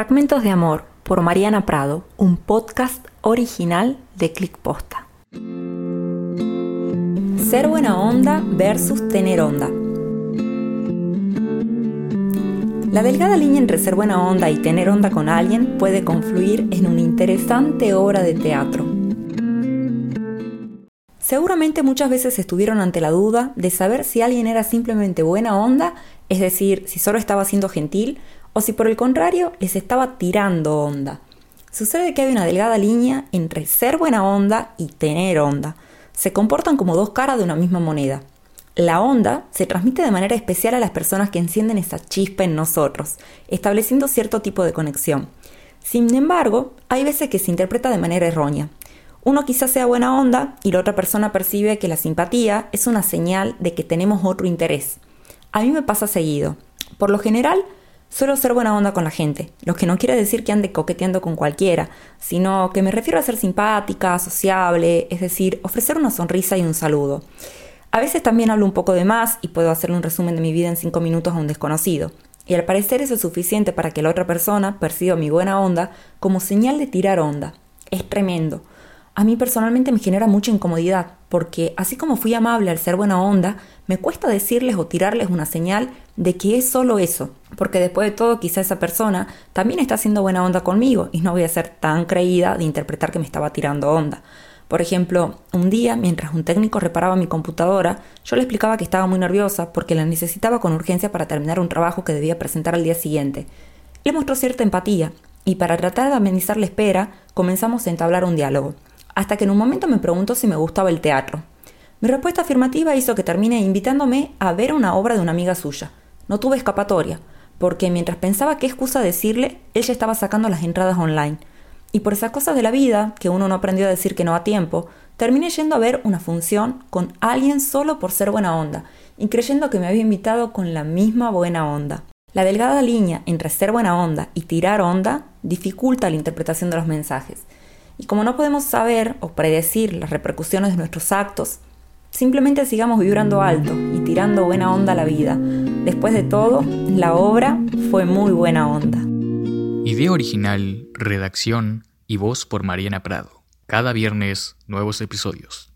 Fragmentos de Amor por Mariana Prado, un podcast original de Click Posta. Ser buena onda versus tener onda. La delgada línea entre ser buena onda y tener onda con alguien puede confluir en una interesante obra de teatro. Seguramente muchas veces estuvieron ante la duda de saber si alguien era simplemente buena onda, es decir, si solo estaba siendo gentil, o si por el contrario les estaba tirando onda. Sucede que hay una delgada línea entre ser buena onda y tener onda. Se comportan como dos caras de una misma moneda. La onda se transmite de manera especial a las personas que encienden esa chispa en nosotros, estableciendo cierto tipo de conexión. Sin embargo, hay veces que se interpreta de manera errónea. Uno quizás sea buena onda y la otra persona percibe que la simpatía es una señal de que tenemos otro interés. A mí me pasa seguido. Por lo general, Suelo ser buena onda con la gente, lo que no quiere decir que ande coqueteando con cualquiera, sino que me refiero a ser simpática, sociable, es decir, ofrecer una sonrisa y un saludo. A veces también hablo un poco de más y puedo hacerle un resumen de mi vida en cinco minutos a un desconocido. Y al parecer eso es suficiente para que la otra persona perciba mi buena onda como señal de tirar onda. Es tremendo a mí personalmente me genera mucha incomodidad, porque así como fui amable al ser buena onda, me cuesta decirles o tirarles una señal de que es solo eso, porque después de todo quizá esa persona también está haciendo buena onda conmigo y no voy a ser tan creída de interpretar que me estaba tirando onda. Por ejemplo, un día, mientras un técnico reparaba mi computadora, yo le explicaba que estaba muy nerviosa porque la necesitaba con urgencia para terminar un trabajo que debía presentar al día siguiente. Le mostró cierta empatía, y para tratar de amenizar la espera, comenzamos a entablar un diálogo hasta que en un momento me preguntó si me gustaba el teatro. Mi respuesta afirmativa hizo que termine invitándome a ver una obra de una amiga suya. No tuve escapatoria, porque mientras pensaba qué excusa decirle, él ya estaba sacando las entradas online. Y por esas cosas de la vida, que uno no aprendió a decir que no a tiempo, terminé yendo a ver una función con alguien solo por ser buena onda, y creyendo que me había invitado con la misma buena onda. La delgada línea entre ser buena onda y tirar onda dificulta la interpretación de los mensajes. Y como no podemos saber o predecir las repercusiones de nuestros actos, simplemente sigamos vibrando alto y tirando buena onda a la vida. Después de todo, la obra fue muy buena onda. Idea original, redacción y voz por Mariana Prado. Cada viernes, nuevos episodios.